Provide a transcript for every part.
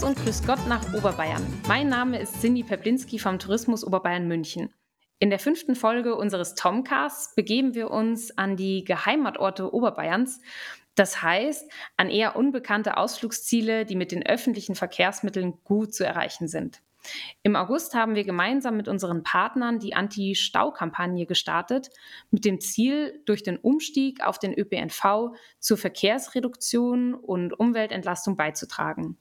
Servus und Grüß Gott nach Oberbayern. Mein Name ist Cindy Peplinski vom Tourismus Oberbayern München. In der fünften Folge unseres Tomcasts begeben wir uns an die Geheimatorte Oberbayerns. Das heißt, an eher unbekannte Ausflugsziele, die mit den öffentlichen Verkehrsmitteln gut zu erreichen sind. Im August haben wir gemeinsam mit unseren Partnern die Anti-Stau-Kampagne gestartet, mit dem Ziel, durch den Umstieg auf den ÖPNV zur Verkehrsreduktion und Umweltentlastung beizutragen.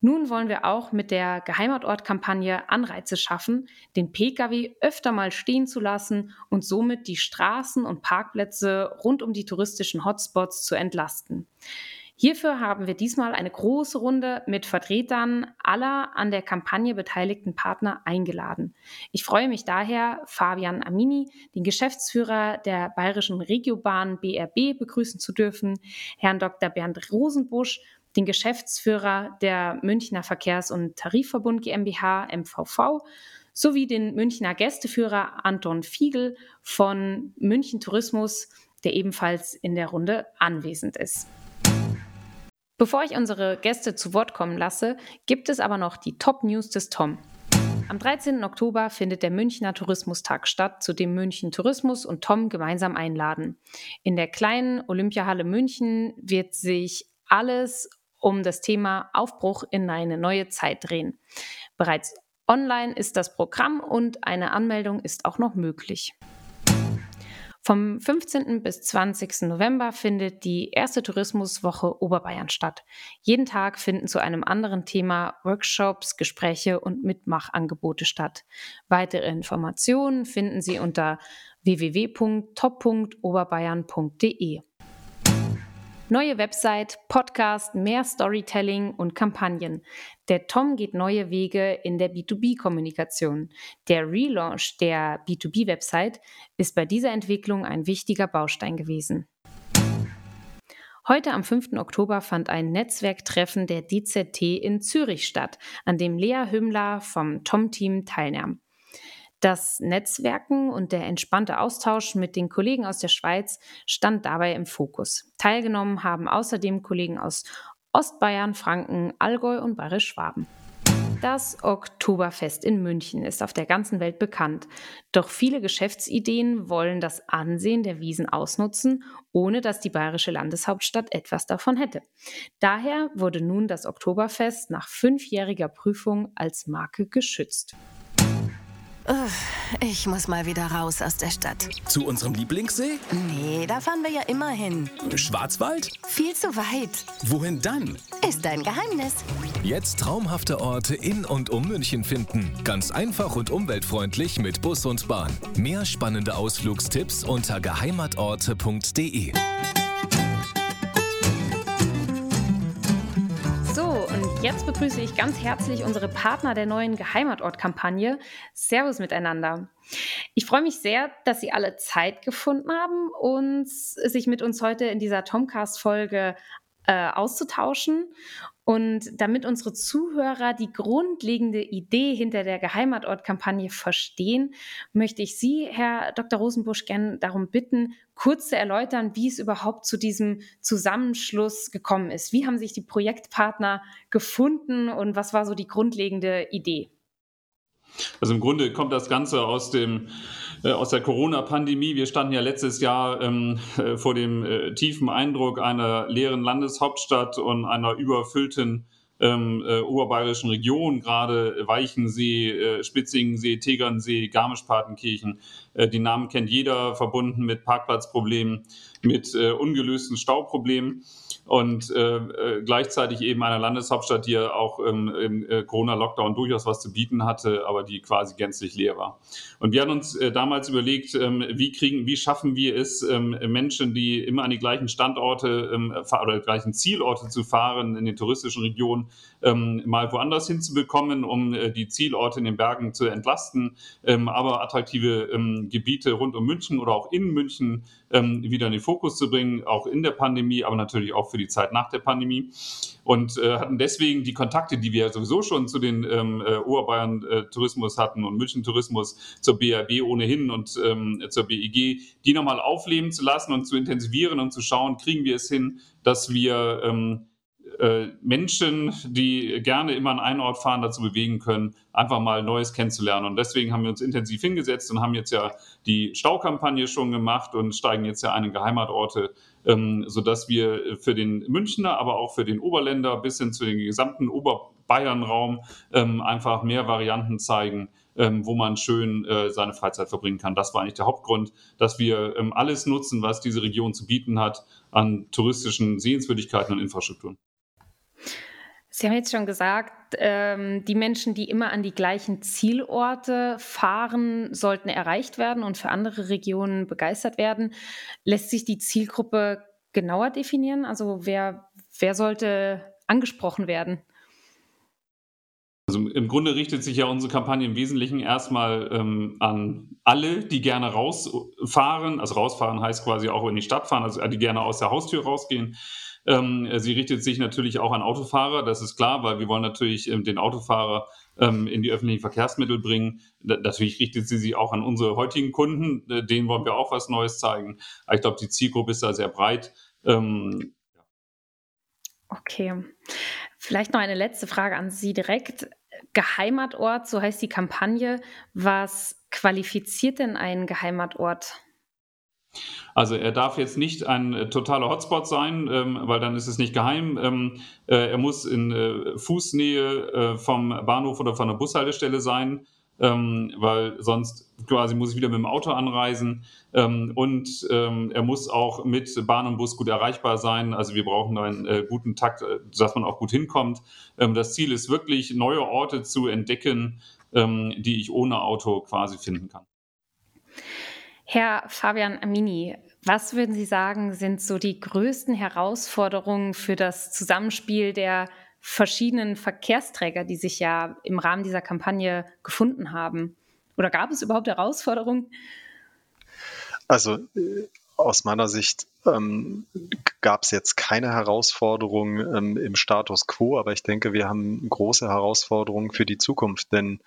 Nun wollen wir auch mit der Geheimatort-Kampagne Anreize schaffen, den Pkw öfter mal stehen zu lassen und somit die Straßen und Parkplätze rund um die touristischen Hotspots zu entlasten. Hierfür haben wir diesmal eine große Runde mit Vertretern aller an der Kampagne beteiligten Partner eingeladen. Ich freue mich daher, Fabian Amini, den Geschäftsführer der Bayerischen Regiobahn BRB, begrüßen zu dürfen, Herrn Dr. Bernd Rosenbusch, den Geschäftsführer der Münchner Verkehrs- und Tarifverbund GmbH MVV sowie den Münchner Gästeführer Anton Fiegel von München Tourismus, der ebenfalls in der Runde anwesend ist. Bevor ich unsere Gäste zu Wort kommen lasse, gibt es aber noch die Top News des Tom. Am 13. Oktober findet der Münchner Tourismustag statt, zu dem München Tourismus und Tom gemeinsam einladen. In der kleinen Olympiahalle München wird sich alles um das Thema Aufbruch in eine neue Zeit drehen. Bereits online ist das Programm und eine Anmeldung ist auch noch möglich. Vom 15. bis 20. November findet die erste Tourismuswoche Oberbayern statt. Jeden Tag finden zu einem anderen Thema Workshops, Gespräche und Mitmachangebote statt. Weitere Informationen finden Sie unter www.top.oberbayern.de. Neue Website, Podcast, mehr Storytelling und Kampagnen. Der Tom geht neue Wege in der B2B-Kommunikation. Der Relaunch der B2B-Website ist bei dieser Entwicklung ein wichtiger Baustein gewesen. Heute am 5. Oktober fand ein Netzwerktreffen der DZT in Zürich statt, an dem Lea Hümmler vom Tom-Team teilnahm. Das Netzwerken und der entspannte Austausch mit den Kollegen aus der Schweiz stand dabei im Fokus. Teilgenommen haben außerdem Kollegen aus Ostbayern, Franken, Allgäu und Bayerisch-Schwaben. Das Oktoberfest in München ist auf der ganzen Welt bekannt. Doch viele Geschäftsideen wollen das Ansehen der Wiesen ausnutzen, ohne dass die bayerische Landeshauptstadt etwas davon hätte. Daher wurde nun das Oktoberfest nach fünfjähriger Prüfung als Marke geschützt. Ich muss mal wieder raus aus der Stadt. Zu unserem Lieblingssee? Nee, da fahren wir ja immer hin. Schwarzwald? Viel zu weit. Wohin dann? Ist dein Geheimnis. Jetzt traumhafte Orte in und um München finden. Ganz einfach und umweltfreundlich mit Bus und Bahn. Mehr spannende Ausflugstipps unter geheimatorte.de. Jetzt begrüße ich ganz herzlich unsere Partner der neuen Geheimatort-Kampagne. Servus miteinander. Ich freue mich sehr, dass Sie alle Zeit gefunden haben und sich mit uns heute in dieser Tomcast-Folge äh, auszutauschen. Und damit unsere Zuhörer die grundlegende Idee hinter der Geheimatort-Kampagne verstehen, möchte ich Sie, Herr Dr. Rosenbusch, gerne darum bitten, kurz zu erläutern, wie es überhaupt zu diesem Zusammenschluss gekommen ist. Wie haben sich die Projektpartner gefunden und was war so die grundlegende Idee? Also im Grunde kommt das Ganze aus dem äh, aus der Corona-Pandemie. Wir standen ja letztes Jahr ähm, äh, vor dem äh, tiefen Eindruck einer leeren Landeshauptstadt und einer überfüllten ähm, äh, oberbayerischen Region, gerade Weichensee, Spitzingensee, Tegernsee, Garmisch-Partenkirchen. Die Namen kennt jeder, verbunden mit Parkplatzproblemen, mit ungelösten Stauproblemen und äh, äh, gleichzeitig eben einer Landeshauptstadt, die ja auch ähm, im äh, Corona-Lockdown durchaus was zu bieten hatte, aber die quasi gänzlich leer war. Und wir haben uns äh, damals überlegt, ähm, wie kriegen, wie schaffen wir es, ähm, Menschen, die immer an die gleichen Standorte ähm, oder gleichen Zielorte zu fahren in den touristischen Regionen, ähm, mal woanders hinzubekommen, um äh, die Zielorte in den Bergen zu entlasten, ähm, aber attraktive ähm, Gebiete rund um München oder auch in München ähm, wieder in den Fokus zu bringen, auch in der Pandemie, aber natürlich auch für die Zeit nach der Pandemie. Und äh, hatten deswegen die Kontakte, die wir sowieso schon zu den ähm, äh, Oberbayern äh, Tourismus hatten und München Tourismus zur BRB ohnehin und ähm, zur BIG, die nochmal aufleben zu lassen und zu intensivieren und zu schauen, kriegen wir es hin, dass wir Menschen, die gerne immer an einen Ort fahren, dazu bewegen können, einfach mal Neues kennenzulernen. Und deswegen haben wir uns intensiv hingesetzt und haben jetzt ja die Staukampagne schon gemacht und steigen jetzt ja ein in Geheimatorte, ähm, sodass wir für den Münchner, aber auch für den Oberländer bis hin zu den gesamten Oberbayernraum ähm, einfach mehr Varianten zeigen, ähm, wo man schön äh, seine Freizeit verbringen kann. Das war eigentlich der Hauptgrund, dass wir ähm, alles nutzen, was diese Region zu bieten hat an touristischen Sehenswürdigkeiten und Infrastrukturen. Sie haben jetzt schon gesagt, ähm, die Menschen, die immer an die gleichen Zielorte fahren, sollten erreicht werden und für andere Regionen begeistert werden. Lässt sich die Zielgruppe genauer definieren? Also wer, wer sollte angesprochen werden? Also im Grunde richtet sich ja unsere Kampagne im Wesentlichen erstmal ähm, an alle, die gerne rausfahren. Also rausfahren heißt quasi auch in die Stadt fahren, also die gerne aus der Haustür rausgehen. Ähm, sie richtet sich natürlich auch an Autofahrer, das ist klar, weil wir wollen natürlich ähm, den Autofahrer ähm, in die öffentlichen Verkehrsmittel bringen. Da, natürlich richtet sie sich auch an unsere heutigen Kunden, äh, denen wollen wir auch was Neues zeigen. Aber ich glaube, die Zielgruppe ist da sehr breit. Ähm, Okay. Vielleicht noch eine letzte Frage an Sie direkt. Geheimatort, so heißt die Kampagne. Was qualifiziert denn einen Geheimatort? Also er darf jetzt nicht ein äh, totaler Hotspot sein, ähm, weil dann ist es nicht geheim. Ähm, äh, er muss in äh, Fußnähe äh, vom Bahnhof oder von der Bushaltestelle sein ähm, weil sonst quasi muss ich wieder mit dem Auto anreisen. Ähm, und ähm, er muss auch mit Bahn und Bus gut erreichbar sein. Also wir brauchen einen äh, guten Takt, äh, dass man auch gut hinkommt. Ähm, das Ziel ist wirklich, neue Orte zu entdecken, die ich ohne Auto quasi finden kann. Herr Fabian Amini, was würden Sie sagen, sind so die größten Herausforderungen für das Zusammenspiel der verschiedenen Verkehrsträger, die sich ja im Rahmen dieser Kampagne gefunden haben? Oder gab es überhaupt Herausforderungen? Also äh, aus meiner Sicht ähm, gab es jetzt keine Herausforderungen ähm, im Status quo, aber ich denke, wir haben große Herausforderungen für die Zukunft, denn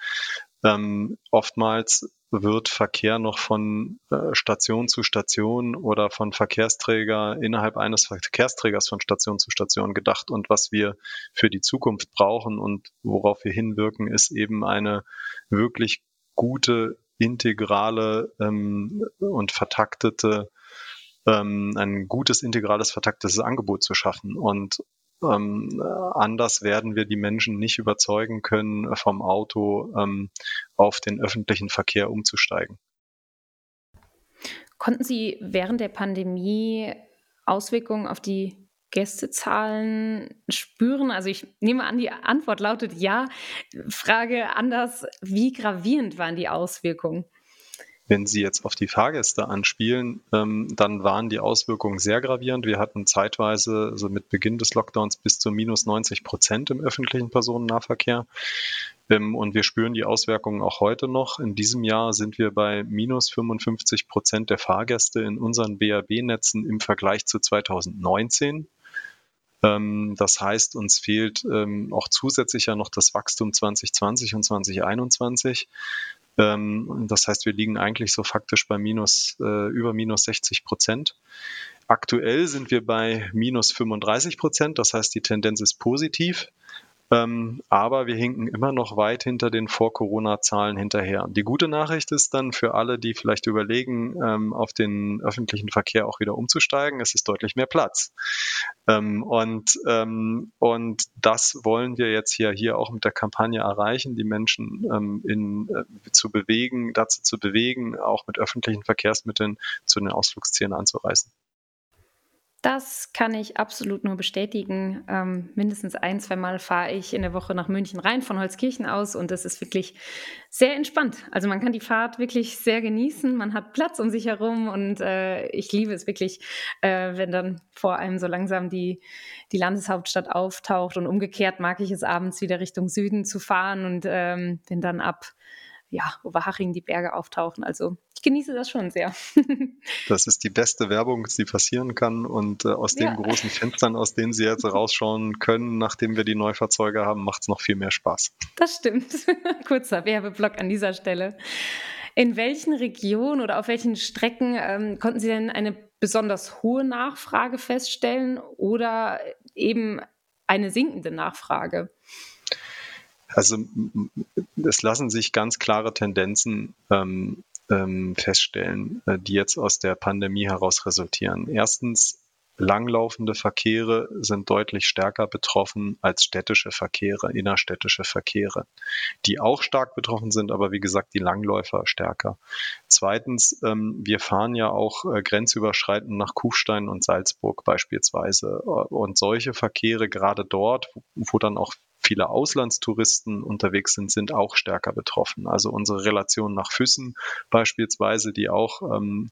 ähm, oftmals wird Verkehr noch von äh, Station zu Station oder von Verkehrsträger innerhalb eines Verkehrsträgers von Station zu Station gedacht. Und was wir für die Zukunft brauchen und worauf wir hinwirken, ist eben eine wirklich gute, integrale ähm, und vertaktete ähm, ein gutes, integrales, vertaktetes Angebot zu schaffen. Und ähm, anders werden wir die Menschen nicht überzeugen können, vom Auto ähm, auf den öffentlichen Verkehr umzusteigen. Konnten Sie während der Pandemie Auswirkungen auf die Gästezahlen spüren? Also ich nehme an, die Antwort lautet ja. Frage anders, wie gravierend waren die Auswirkungen? Wenn Sie jetzt auf die Fahrgäste anspielen, ähm, dann waren die Auswirkungen sehr gravierend. Wir hatten zeitweise, also mit Beginn des Lockdowns, bis zu minus 90 Prozent im öffentlichen Personennahverkehr. Ähm, und wir spüren die Auswirkungen auch heute noch. In diesem Jahr sind wir bei minus 55 Prozent der Fahrgäste in unseren BAB-Netzen im Vergleich zu 2019. Ähm, das heißt, uns fehlt ähm, auch zusätzlich ja noch das Wachstum 2020 und 2021. Ähm, das heißt, wir liegen eigentlich so faktisch bei minus, äh, über minus 60 Prozent. Aktuell sind wir bei minus 35 Prozent, das heißt, die Tendenz ist positiv. Ähm, aber wir hinken immer noch weit hinter den Vor-Corona-Zahlen hinterher. Die gute Nachricht ist dann für alle, die vielleicht überlegen, ähm, auf den öffentlichen Verkehr auch wieder umzusteigen, es ist deutlich mehr Platz. Ähm, und, ähm, und das wollen wir jetzt hier, hier auch mit der Kampagne erreichen, die Menschen ähm, in, äh, zu bewegen, dazu zu bewegen, auch mit öffentlichen Verkehrsmitteln zu den Ausflugszielen anzureisen. Das kann ich absolut nur bestätigen. Ähm, mindestens ein, zwei Mal fahre ich in der Woche nach München rein von Holzkirchen aus und das ist wirklich sehr entspannt. Also man kann die Fahrt wirklich sehr genießen, man hat Platz um sich herum und äh, ich liebe es wirklich, äh, wenn dann vor allem so langsam die, die Landeshauptstadt auftaucht und umgekehrt mag ich es abends wieder Richtung Süden zu fahren und ähm, wenn dann ab ja, Oberhaching die Berge auftauchen. Also ich genieße das schon sehr. das ist die beste Werbung, die passieren kann. Und äh, aus ja. den großen Fenstern, aus denen Sie jetzt rausschauen können, nachdem wir die Neufahrzeuge haben, macht es noch viel mehr Spaß. Das stimmt. Kurzer Werbeblock an dieser Stelle. In welchen Regionen oder auf welchen Strecken ähm, konnten Sie denn eine besonders hohe Nachfrage feststellen oder eben eine sinkende Nachfrage? Also es lassen sich ganz klare Tendenzen ähm, ähm, feststellen, äh, die jetzt aus der Pandemie heraus resultieren. Erstens Langlaufende Verkehre sind deutlich stärker betroffen als städtische Verkehre, innerstädtische Verkehre, die auch stark betroffen sind, aber wie gesagt, die Langläufer stärker. Zweitens, ähm, wir fahren ja auch äh, grenzüberschreitend nach Kufstein und Salzburg beispielsweise. Und solche Verkehre gerade dort, wo dann auch viele Auslandstouristen unterwegs sind, sind auch stärker betroffen. Also unsere Relation nach Füssen beispielsweise, die auch ähm,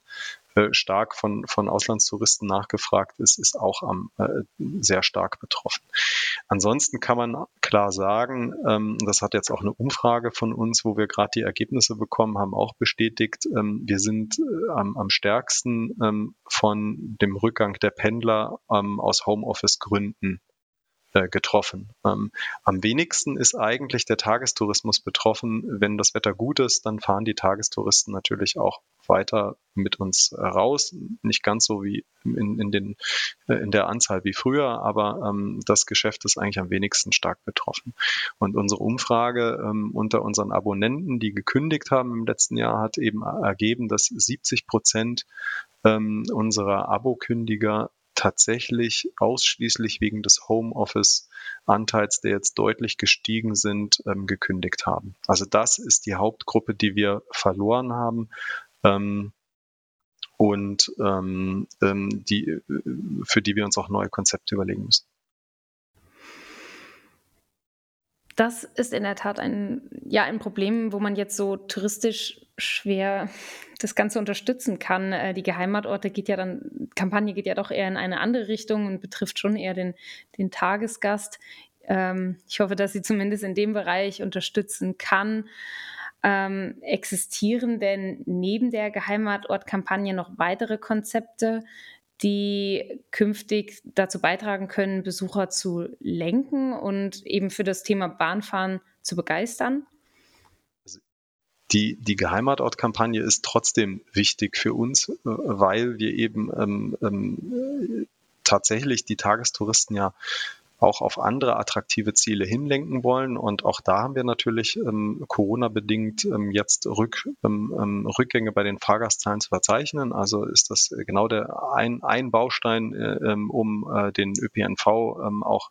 äh, stark von, von Auslandstouristen nachgefragt ist, ist auch am, äh, sehr stark betroffen. Ansonsten kann man klar sagen, ähm, das hat jetzt auch eine Umfrage von uns, wo wir gerade die Ergebnisse bekommen haben, auch bestätigt, ähm, wir sind äh, am, am stärksten ähm, von dem Rückgang der Pendler ähm, aus Homeoffice-Gründen getroffen. Ähm, am wenigsten ist eigentlich der Tagestourismus betroffen. Wenn das Wetter gut ist, dann fahren die Tagestouristen natürlich auch weiter mit uns raus. Nicht ganz so wie in, in, den, äh, in der Anzahl wie früher, aber ähm, das Geschäft ist eigentlich am wenigsten stark betroffen. Und unsere Umfrage ähm, unter unseren Abonnenten, die gekündigt haben im letzten Jahr, hat eben ergeben, dass 70 Prozent ähm, unserer Abokündiger tatsächlich ausschließlich wegen des Homeoffice-Anteils, der jetzt deutlich gestiegen sind, ähm, gekündigt haben. Also das ist die Hauptgruppe, die wir verloren haben. Ähm, und ähm, ähm die, für die wir uns auch neue Konzepte überlegen müssen. Das ist in der Tat ein, ja, ein Problem, wo man jetzt so touristisch schwer das Ganze unterstützen kann. Äh, die Geheimatorte geht ja dann, Kampagne geht ja doch eher in eine andere Richtung und betrifft schon eher den, den Tagesgast. Ähm, ich hoffe, dass sie zumindest in dem Bereich unterstützen kann. Ähm, existieren denn neben der Geheimatortkampagne noch weitere Konzepte, die künftig dazu beitragen können, Besucher zu lenken und eben für das Thema Bahnfahren zu begeistern? Also die, die Geheimatort-Kampagne ist trotzdem wichtig für uns, äh, weil wir eben ähm, ähm, tatsächlich die Tagestouristen ja auch auf andere attraktive Ziele hinlenken wollen. Und auch da haben wir natürlich ähm, Corona-bedingt ähm, jetzt Rück, ähm, ähm Rückgänge bei den Fahrgastzahlen zu verzeichnen. Also ist das genau der ein, ein Baustein, äh, ähm, um äh, den ÖPNV ähm, auch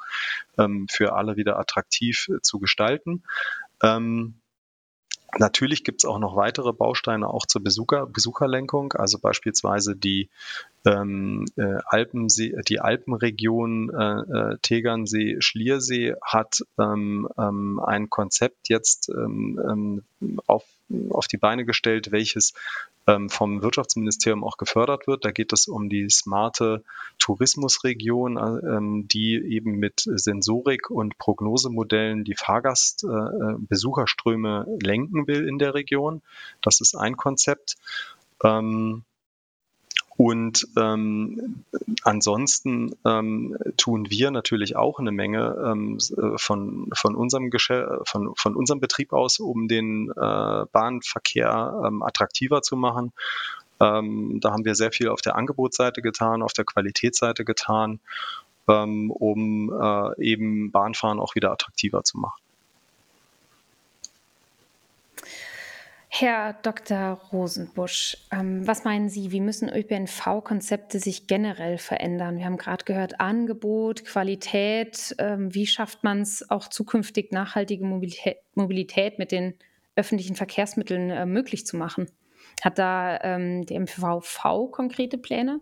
für alle wieder attraktiv äh, zu gestalten. Ähm, Natürlich gibt es auch noch weitere Bausteine auch zur Besucher, Besucherlenkung, also beispielsweise die ähm, äh, Alpensee, die Alpenregion äh, äh, Tegernsee, Schliersee hat ähm, ähm, ein Konzept jetzt ähm, ähm, auf, auf die Beine gestellt, welches vom Wirtschaftsministerium auch gefördert wird. Da geht es um die smarte Tourismusregion, äh, die eben mit Sensorik und Prognosemodellen die Fahrgastbesucherströme äh, lenken will in der Region. Das ist ein Konzept. Ähm, und ähm, ansonsten ähm, tun wir natürlich auch eine Menge ähm, äh, von, von, unserem von, von unserem Betrieb aus, um den äh, Bahnverkehr ähm, attraktiver zu machen. Ähm, da haben wir sehr viel auf der Angebotsseite getan, auf der Qualitätsseite getan, ähm, um äh, eben Bahnfahren auch wieder attraktiver zu machen. Herr Dr. Rosenbusch, ähm, was meinen Sie, wie müssen ÖPNV-Konzepte sich generell verändern? Wir haben gerade gehört, Angebot, Qualität. Ähm, wie schafft man es auch zukünftig nachhaltige Mobilität, mit den öffentlichen Verkehrsmitteln äh, möglich zu machen? Hat da ähm, der MVV konkrete Pläne?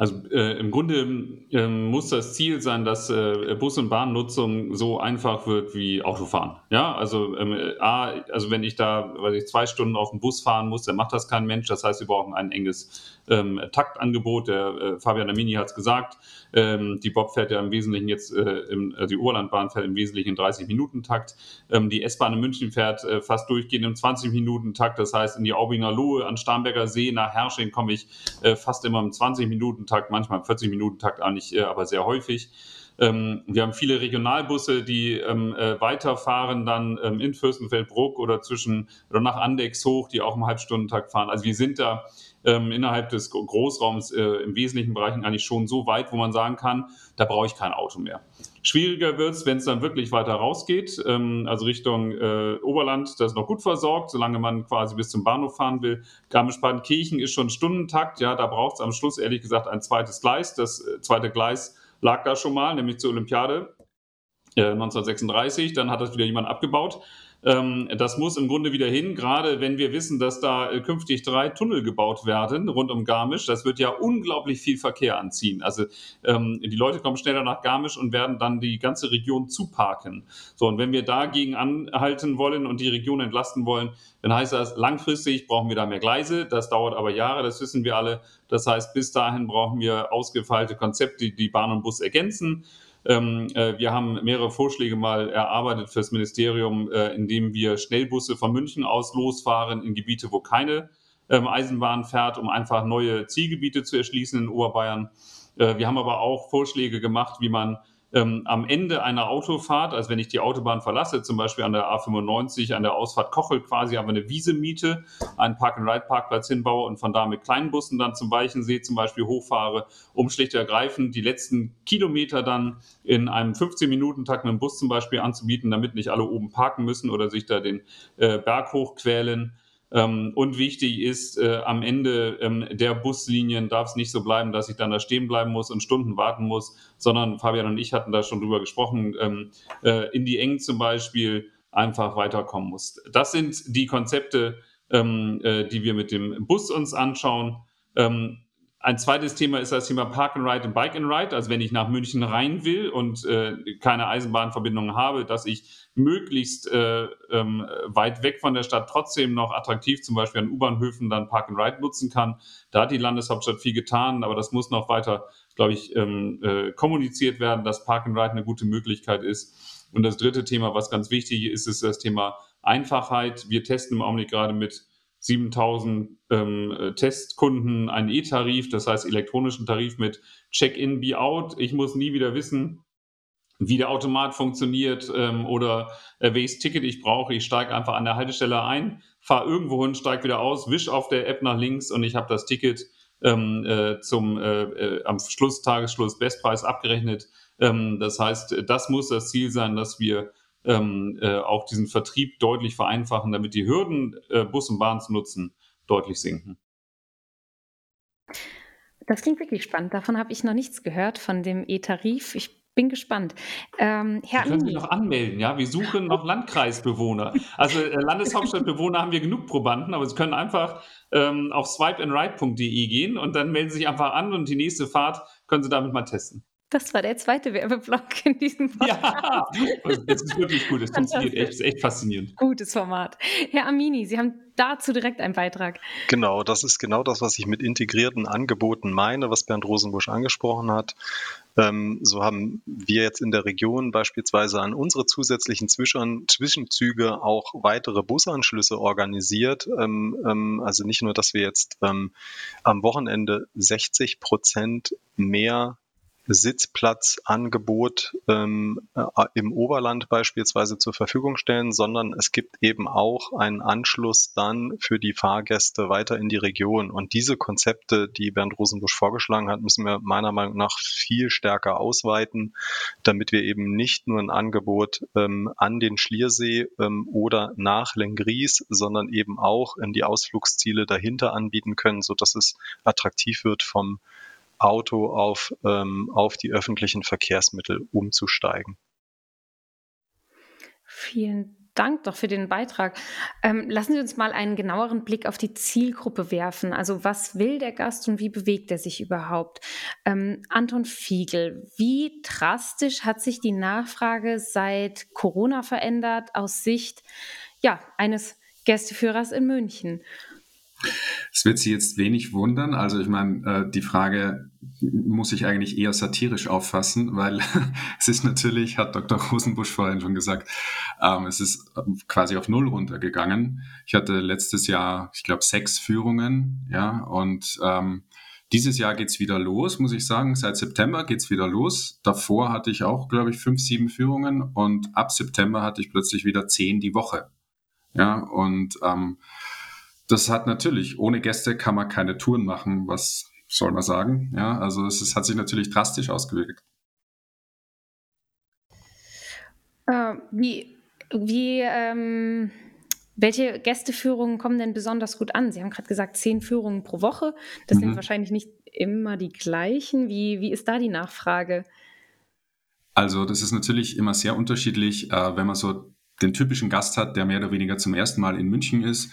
Also äh, im Grunde äh, muss das Ziel sein, dass äh, Bus- und Bahnnutzung so einfach wird wie Autofahren. Ja, also ähm, A, also wenn ich da, weil ich zwei Stunden auf dem Bus fahren muss, dann macht das kein Mensch. Das heißt, wir brauchen ein enges ähm, Taktangebot. Der äh, Fabian Amini hat es gesagt. Ähm, die Bob fährt ja im Wesentlichen jetzt, äh, im, also die Oberlandbahn fährt im Wesentlichen in 30-Minuten-Takt. Ähm, die S-Bahn in München fährt äh, fast durchgehend im 20-Minuten-Takt. Das heißt, in die Aubinger Lohe, an Starnberger See nach Hersching komme ich äh, fast immer im 20-Minuten-Takt. Takt, manchmal 40 Minuten Takt eigentlich, äh, aber sehr häufig. Ähm, wir haben viele Regionalbusse, die ähm, äh, weiterfahren dann ähm, in Fürstenfeldbruck oder zwischen oder nach Andex hoch, die auch im Halbstundentakt fahren. Also wir sind da ähm, innerhalb des Großraums äh, im wesentlichen Bereichen eigentlich schon so weit, wo man sagen kann, da brauche ich kein Auto mehr. Schwieriger wird es, wenn es dann wirklich weiter rausgeht, ähm, also Richtung äh, Oberland, das ist noch gut versorgt, solange man quasi bis zum Bahnhof fahren will. Garmisch-Partenkirchen ist schon Stundentakt, ja, da braucht es am Schluss ehrlich gesagt ein zweites Gleis. Das äh, zweite Gleis lag da schon mal, nämlich zur Olympiade äh, 1936, dann hat das wieder jemand abgebaut. Ähm, das muss im Grunde wieder hin, gerade wenn wir wissen, dass da äh, künftig drei Tunnel gebaut werden rund um Garmisch. Das wird ja unglaublich viel Verkehr anziehen. Also ähm, die Leute kommen schneller nach Garmisch und werden dann die ganze Region zuparken. So, und wenn wir dagegen anhalten wollen und die Region entlasten wollen, dann heißt das, langfristig brauchen wir da mehr Gleise. Das dauert aber Jahre, das wissen wir alle. Das heißt, bis dahin brauchen wir ausgefeilte Konzepte, die die Bahn und Bus ergänzen. Ähm, äh, wir haben mehrere Vorschläge mal erarbeitet fürs Ministerium, äh, indem wir Schnellbusse von München aus losfahren in Gebiete, wo keine ähm, Eisenbahn fährt, um einfach neue Zielgebiete zu erschließen in Oberbayern. Äh, wir haben aber auch Vorschläge gemacht, wie man ähm, am Ende einer Autofahrt, also wenn ich die Autobahn verlasse, zum Beispiel an der A95, an der Ausfahrt Kochel quasi aber eine Wiese miete, einen Park-and-Ride-Parkplatz hinbaue und von da mit kleinen Bussen dann zum Weichensee zum Beispiel hochfahre, um schlicht und ergreifend die letzten Kilometer dann in einem 15-Minuten-Takt mit dem Bus zum Beispiel anzubieten, damit nicht alle oben parken müssen oder sich da den äh, Berg hochquälen. Ähm, und wichtig ist, äh, am Ende ähm, der Buslinien darf es nicht so bleiben, dass ich dann da stehen bleiben muss und Stunden warten muss, sondern Fabian und ich hatten da schon drüber gesprochen, ähm, äh, in die Engen zum Beispiel einfach weiterkommen muss. Das sind die Konzepte, ähm, äh, die wir mit dem Bus uns anschauen. Ein zweites Thema ist das Thema Park and Ride und Bike and Ride. Also wenn ich nach München rein will und äh, keine Eisenbahnverbindung habe, dass ich möglichst äh, ähm, weit weg von der Stadt trotzdem noch attraktiv zum Beispiel an U-Bahnhöfen dann Park and Ride nutzen kann. Da hat die Landeshauptstadt viel getan, aber das muss noch weiter, glaube ich, ähm, äh, kommuniziert werden, dass Park and Ride eine gute Möglichkeit ist. Und das dritte Thema, was ganz wichtig ist, ist das Thema Einfachheit. Wir testen im Augenblick gerade mit 7000 ähm, Testkunden einen E-Tarif, das heißt elektronischen Tarif mit Check-in, Be-out. Ich muss nie wieder wissen, wie der Automat funktioniert ähm, oder äh, welches Ticket ich brauche. Ich steige einfach an der Haltestelle ein, fahre irgendwo hin, steige wieder aus, wisch auf der App nach links und ich habe das Ticket ähm, äh, zum äh, äh am Schluss, Tagesschluss Bestpreis abgerechnet. Ähm, das heißt, das muss das Ziel sein, dass wir ähm, äh, auch diesen Vertrieb deutlich vereinfachen, damit die Hürden, äh, Bus und Bahn zu nutzen, deutlich sinken. Das klingt wirklich spannend. Davon habe ich noch nichts gehört, von dem E-Tarif. Ich bin gespannt. Ähm, Herr Sie können sich noch anmelden, ja? Wir suchen noch Landkreisbewohner. Also äh, Landeshauptstadtbewohner haben wir genug Probanden, aber Sie können einfach ähm, auf swipeandride.de gehen und dann melden Sie sich einfach an und die nächste Fahrt können Sie damit mal testen. Das war der zweite Werbeblock in diesem Podcast. Ja, das ist wirklich gut. Das funktioniert echt, ist echt faszinierend. Gutes Format. Herr Amini, Sie haben dazu direkt einen Beitrag. Genau, das ist genau das, was ich mit integrierten Angeboten meine, was Bernd Rosenbusch angesprochen hat. Ähm, so haben wir jetzt in der Region beispielsweise an unsere zusätzlichen Zwischen Zwischenzüge auch weitere Busanschlüsse organisiert. Ähm, ähm, also nicht nur, dass wir jetzt am Wochenende 60 Prozent mehr Sitzplatzangebot ähm, äh, im Oberland beispielsweise zur Verfügung stellen, sondern es gibt eben auch einen Anschluss dann für die Fahrgäste weiter in die Region. Und diese Konzepte, die Bernd Rosenbusch vorgeschlagen hat, müssen wir meiner Meinung nach viel stärker ausweiten, damit wir eben nicht nur ein Angebot ähm, an den Schliersee ähm, oder nach Lengries, sondern eben auch in die Ausflugsziele dahinter anbieten können, so dass es attraktiv wird vom Auto auf, ähm, auf die öffentlichen Verkehrsmittel umzusteigen. Vielen Dank doch für den Beitrag. Ähm, lassen Sie uns mal einen genaueren Blick auf die Zielgruppe werfen. Also was will der Gast und wie bewegt er sich überhaupt? Ähm, Anton Fiegel, wie drastisch hat sich die Nachfrage seit Corona verändert aus Sicht ja, eines Gästeführers in München? Es wird Sie jetzt wenig wundern. Also ich meine, äh, die Frage muss ich eigentlich eher satirisch auffassen, weil es ist natürlich, hat Dr. Rosenbusch vorhin schon gesagt, ähm, es ist quasi auf Null runtergegangen. Ich hatte letztes Jahr, ich glaube, sechs Führungen, ja, und ähm, dieses Jahr geht's wieder los, muss ich sagen. Seit September geht's wieder los. Davor hatte ich auch, glaube ich, fünf, sieben Führungen und ab September hatte ich plötzlich wieder zehn die Woche. Ja, und ähm, das hat natürlich, ohne Gäste kann man keine Touren machen, was soll man sagen? Ja, also es, es hat sich natürlich drastisch ausgewirkt. Äh, wie, wie, ähm, welche Gästeführungen kommen denn besonders gut an? Sie haben gerade gesagt, zehn Führungen pro Woche. Das mhm. sind wahrscheinlich nicht immer die gleichen. Wie, wie ist da die Nachfrage? Also das ist natürlich immer sehr unterschiedlich, äh, wenn man so den typischen Gast hat, der mehr oder weniger zum ersten Mal in München ist.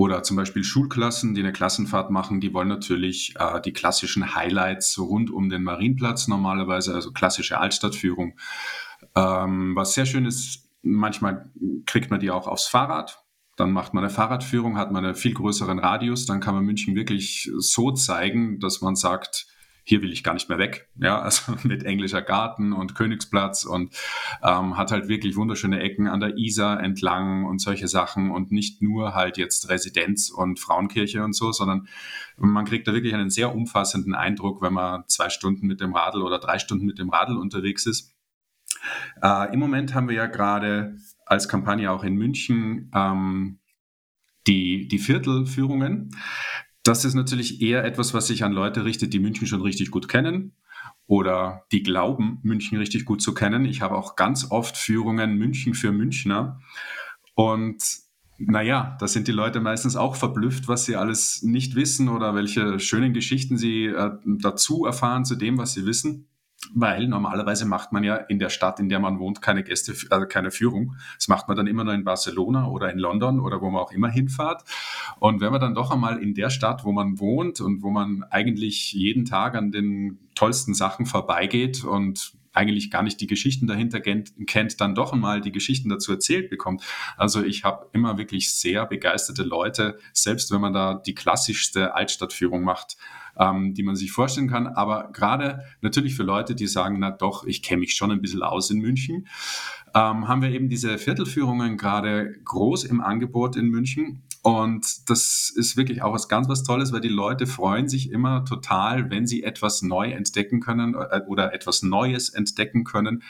Oder zum Beispiel Schulklassen, die eine Klassenfahrt machen, die wollen natürlich äh, die klassischen Highlights rund um den Marienplatz normalerweise, also klassische Altstadtführung. Ähm, was sehr schön ist, manchmal kriegt man die auch aufs Fahrrad. Dann macht man eine Fahrradführung, hat man einen viel größeren Radius, dann kann man München wirklich so zeigen, dass man sagt, hier will ich gar nicht mehr weg. Ja, also mit englischer Garten und Königsplatz und ähm, hat halt wirklich wunderschöne Ecken an der Isar entlang und solche Sachen und nicht nur halt jetzt Residenz und Frauenkirche und so, sondern man kriegt da wirklich einen sehr umfassenden Eindruck, wenn man zwei Stunden mit dem Radl oder drei Stunden mit dem Radl unterwegs ist. Äh, Im Moment haben wir ja gerade als Kampagne auch in München ähm, die, die Viertelführungen. Das ist natürlich eher etwas, was sich an Leute richtet, die München schon richtig gut kennen oder die glauben, München richtig gut zu kennen. Ich habe auch ganz oft Führungen München für Münchner. Und naja, da sind die Leute meistens auch verblüfft, was sie alles nicht wissen oder welche schönen Geschichten sie äh, dazu erfahren zu dem, was sie wissen weil normalerweise macht man ja in der Stadt, in der man wohnt, keine Gäste, also keine Führung. Das macht man dann immer nur in Barcelona oder in London oder wo man auch immer hinfahrt. Und wenn man dann doch einmal in der Stadt, wo man wohnt und wo man eigentlich jeden Tag an den tollsten Sachen vorbeigeht und eigentlich gar nicht die Geschichten dahinter kennt, dann doch einmal die Geschichten dazu erzählt bekommt. Also ich habe immer wirklich sehr begeisterte Leute, selbst wenn man da die klassischste Altstadtführung macht ähm, die man sich vorstellen kann. Aber gerade natürlich für Leute, die sagen, na doch, ich kenne mich schon ein bisschen aus in München, ähm, haben wir eben diese Viertelführungen gerade groß im Angebot in München. Und das ist wirklich auch was ganz was Tolles, weil die Leute freuen sich immer total, wenn sie etwas neu entdecken können äh, oder etwas Neues entdecken können,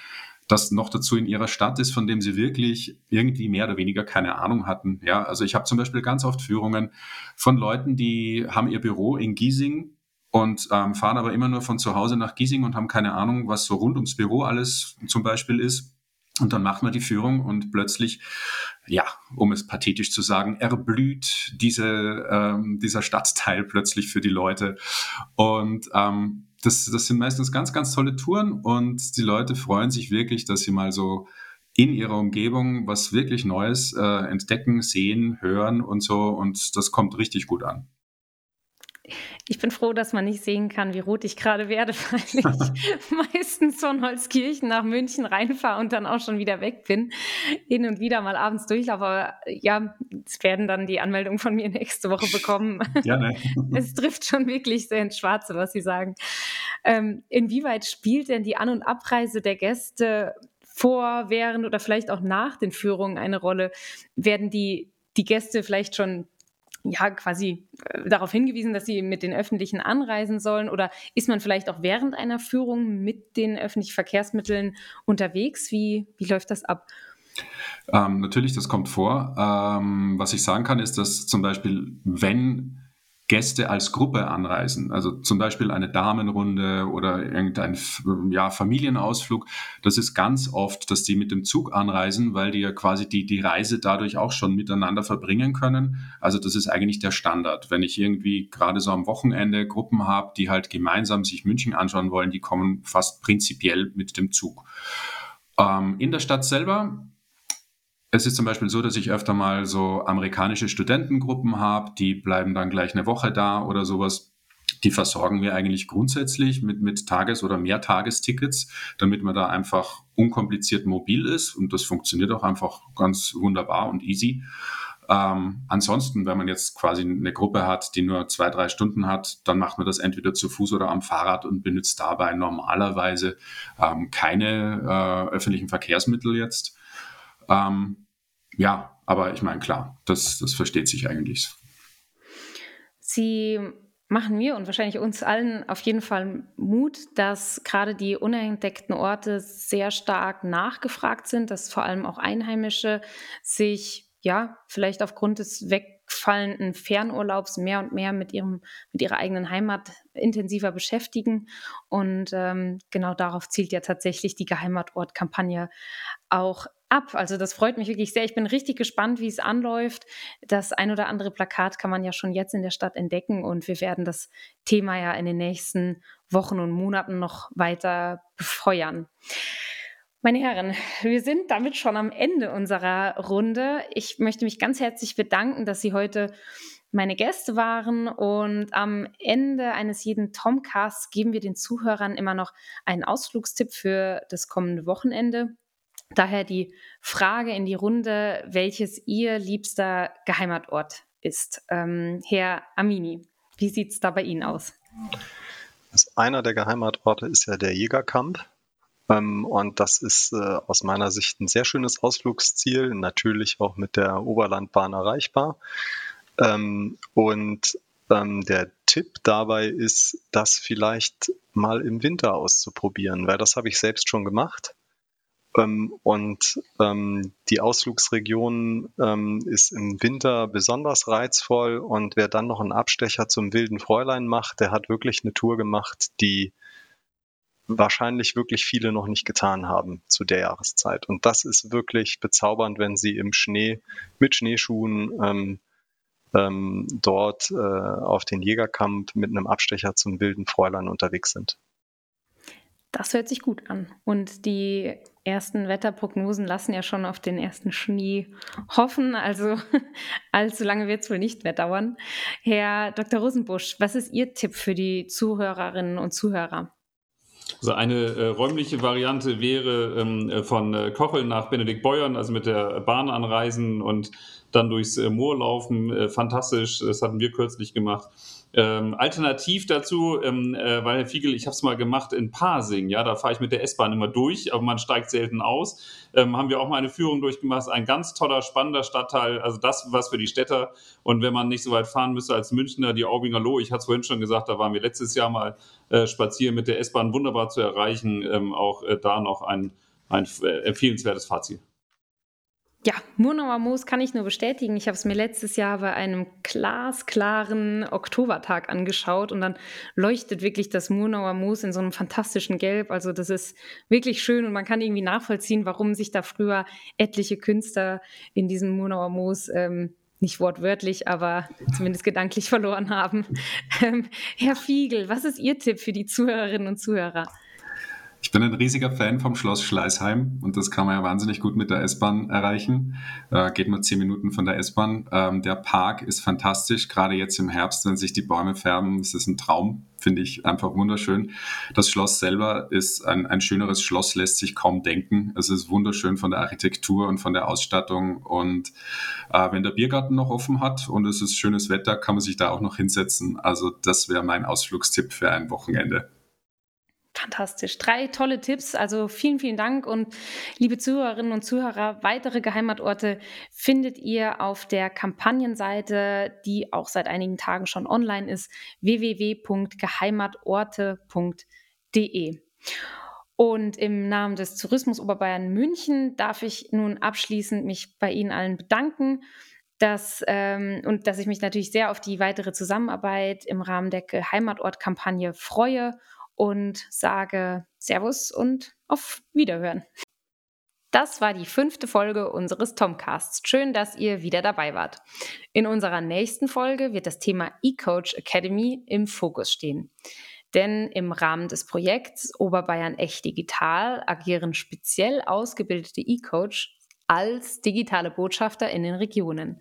das noch dazu in ihrer Stadt ist, von dem sie wirklich irgendwie mehr oder weniger keine Ahnung hatten. Ja, also ich habe zum Beispiel ganz oft Führungen von Leuten, die haben ihr Büro in Giesing und ähm, fahren aber immer nur von zu Hause nach Giesing und haben keine Ahnung, was so rund ums Büro alles zum Beispiel ist. Und dann macht man die Führung und plötzlich, ja, um es pathetisch zu sagen, erblüht diese, ähm, dieser Stadtteil plötzlich für die Leute. Und ähm, das, das sind meistens ganz, ganz tolle Touren und die Leute freuen sich wirklich, dass sie mal so in ihrer Umgebung was wirklich Neues äh, entdecken, sehen, hören und so. Und das kommt richtig gut an. Ich bin froh, dass man nicht sehen kann, wie rot ich gerade werde, weil ich meistens von Holzkirchen nach München reinfahre und dann auch schon wieder weg bin. Hin und wieder mal abends durchlaufe. Aber ja, es werden dann die Anmeldungen von mir nächste Woche bekommen. Ja, ne? es trifft schon wirklich sehr ins Schwarze, was Sie sagen. Ähm, inwieweit spielt denn die An- und Abreise der Gäste vor, während oder vielleicht auch nach den Führungen eine Rolle? Werden die, die Gäste vielleicht schon ja, quasi äh, darauf hingewiesen, dass sie mit den Öffentlichen anreisen sollen? Oder ist man vielleicht auch während einer Führung mit den öffentlichen Verkehrsmitteln unterwegs? Wie, wie läuft das ab? Ähm, natürlich, das kommt vor. Ähm, was ich sagen kann, ist, dass zum Beispiel, wenn Gäste als Gruppe anreisen. Also zum Beispiel eine Damenrunde oder irgendein ja, Familienausflug. Das ist ganz oft, dass die mit dem Zug anreisen, weil die ja quasi die, die Reise dadurch auch schon miteinander verbringen können. Also das ist eigentlich der Standard. Wenn ich irgendwie gerade so am Wochenende Gruppen habe, die halt gemeinsam sich München anschauen wollen, die kommen fast prinzipiell mit dem Zug. Ähm, in der Stadt selber es ist zum Beispiel so, dass ich öfter mal so amerikanische Studentengruppen habe, die bleiben dann gleich eine Woche da oder sowas. Die versorgen wir eigentlich grundsätzlich mit, mit Tages- oder Mehrtagestickets, damit man da einfach unkompliziert mobil ist. Und das funktioniert auch einfach ganz wunderbar und easy. Ähm, ansonsten, wenn man jetzt quasi eine Gruppe hat, die nur zwei, drei Stunden hat, dann macht man das entweder zu Fuß oder am Fahrrad und benutzt dabei normalerweise ähm, keine äh, öffentlichen Verkehrsmittel jetzt. Ähm, ja, aber ich meine, klar, das, das versteht sich eigentlich. Sie machen mir und wahrscheinlich uns allen auf jeden Fall Mut, dass gerade die unentdeckten Orte sehr stark nachgefragt sind, dass vor allem auch Einheimische sich ja vielleicht aufgrund des Weg fallenden Fernurlaubs mehr und mehr mit, ihrem, mit ihrer eigenen Heimat intensiver beschäftigen. Und ähm, genau darauf zielt ja tatsächlich die Geheimatort-Kampagne auch ab. Also das freut mich wirklich sehr. Ich bin richtig gespannt, wie es anläuft. Das ein oder andere Plakat kann man ja schon jetzt in der Stadt entdecken und wir werden das Thema ja in den nächsten Wochen und Monaten noch weiter befeuern. Meine Herren, wir sind damit schon am Ende unserer Runde. Ich möchte mich ganz herzlich bedanken, dass Sie heute meine Gäste waren. Und am Ende eines jeden Tomcasts geben wir den Zuhörern immer noch einen Ausflugstipp für das kommende Wochenende. Daher die Frage in die Runde, welches Ihr liebster Geheimatort ist. Ähm, Herr Amini, wie sieht es da bei Ihnen aus? Also einer der Geheimatorte ist ja der Jägerkamp. Ähm, und das ist äh, aus meiner Sicht ein sehr schönes Ausflugsziel, natürlich auch mit der Oberlandbahn erreichbar. Ähm, und ähm, der Tipp dabei ist, das vielleicht mal im Winter auszuprobieren, weil das habe ich selbst schon gemacht. Und die Ausflugsregion ist im Winter besonders reizvoll und wer dann noch einen Abstecher zum wilden Fräulein macht, der hat wirklich eine Tour gemacht, die wahrscheinlich wirklich viele noch nicht getan haben zu der Jahreszeit. Und das ist wirklich bezaubernd, wenn sie im Schnee mit Schneeschuhen ähm, ähm, dort äh, auf den Jägerkamp mit einem Abstecher zum wilden Fräulein unterwegs sind. Das hört sich gut an. Und die ersten Wetterprognosen lassen ja schon auf den ersten Schnee hoffen. Also allzu lange wird es wohl nicht mehr dauern. Herr Dr. Rosenbusch, was ist Ihr Tipp für die Zuhörerinnen und Zuhörer? Also eine äh, räumliche Variante wäre ähm, äh, von äh, Kochel nach Benedikt Beuern, also mit der Bahn anreisen und dann durchs äh, Moor laufen. Äh, fantastisch, das hatten wir kürzlich gemacht. Ähm, alternativ dazu, ähm, äh, weil Herr Fiegel, ich habe es mal gemacht in Pasing, ja, da fahre ich mit der S-Bahn immer durch, aber man steigt selten aus. Ähm, haben wir auch mal eine Führung durchgemacht. Ein ganz toller, spannender Stadtteil, also das was für die Städter. Und wenn man nicht so weit fahren müsste als Münchner, die Aubinger Loh, ich hatte es vorhin schon gesagt, da waren wir letztes Jahr mal äh, spazieren mit der S-Bahn, wunderbar zu erreichen. Ähm, auch äh, da noch ein, ein äh, empfehlenswertes Fazit. Ja, Murnauer Moos kann ich nur bestätigen. Ich habe es mir letztes Jahr bei einem glasklaren Oktobertag angeschaut und dann leuchtet wirklich das Murnauer Moos in so einem fantastischen Gelb. Also das ist wirklich schön und man kann irgendwie nachvollziehen, warum sich da früher etliche Künstler in diesem Murnauer Moos ähm, nicht wortwörtlich, aber zumindest gedanklich verloren haben. Ähm, Herr Fiegel, was ist Ihr Tipp für die Zuhörerinnen und Zuhörer? Ich bin ein riesiger Fan vom Schloss Schleißheim und das kann man ja wahnsinnig gut mit der S-Bahn erreichen. Äh, geht nur zehn Minuten von der S-Bahn. Ähm, der Park ist fantastisch, gerade jetzt im Herbst, wenn sich die Bäume färben. Das ist ein Traum, finde ich einfach wunderschön. Das Schloss selber ist ein, ein schöneres Schloss, lässt sich kaum denken. Es ist wunderschön von der Architektur und von der Ausstattung. Und äh, wenn der Biergarten noch offen hat und es ist schönes Wetter, kann man sich da auch noch hinsetzen. Also das wäre mein Ausflugstipp für ein Wochenende. Fantastisch. Drei tolle Tipps. Also vielen, vielen Dank. Und liebe Zuhörerinnen und Zuhörer, weitere Geheimatorte findet ihr auf der Kampagnenseite, die auch seit einigen Tagen schon online ist, www.geheimatorte.de. Und im Namen des Tourismus Oberbayern München darf ich nun abschließend mich bei Ihnen allen bedanken. Dass, ähm, und dass ich mich natürlich sehr auf die weitere Zusammenarbeit im Rahmen der Geheimatort-Kampagne freue und sage Servus und auf Wiederhören. Das war die fünfte Folge unseres Tomcasts. Schön, dass ihr wieder dabei wart. In unserer nächsten Folge wird das Thema eCoach Academy im Fokus stehen. Denn im Rahmen des Projekts Oberbayern Echt Digital agieren speziell ausgebildete E-Coach als digitale Botschafter in den Regionen.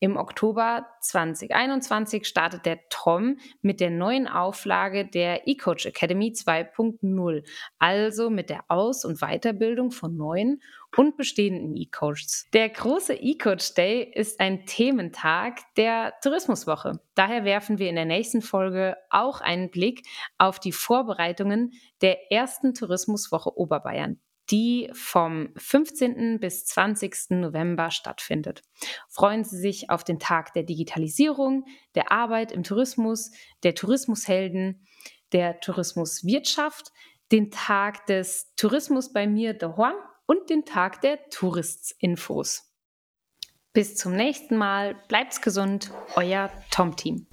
Im Oktober 2021 startet der TOM mit der neuen Auflage der eCoach Academy 2.0, also mit der Aus- und Weiterbildung von neuen und bestehenden E-Coaches. Der große E-Coach Day ist ein Thementag der Tourismuswoche. Daher werfen wir in der nächsten Folge auch einen Blick auf die Vorbereitungen der ersten Tourismuswoche Oberbayern die vom 15. bis 20. November stattfindet. Freuen Sie sich auf den Tag der Digitalisierung, der Arbeit im Tourismus, der Tourismushelden, der Tourismuswirtschaft, den Tag des Tourismus bei mir, The Horn und den Tag der Tourists-Infos. Bis zum nächsten Mal. Bleibt's gesund. Euer Tom-Team.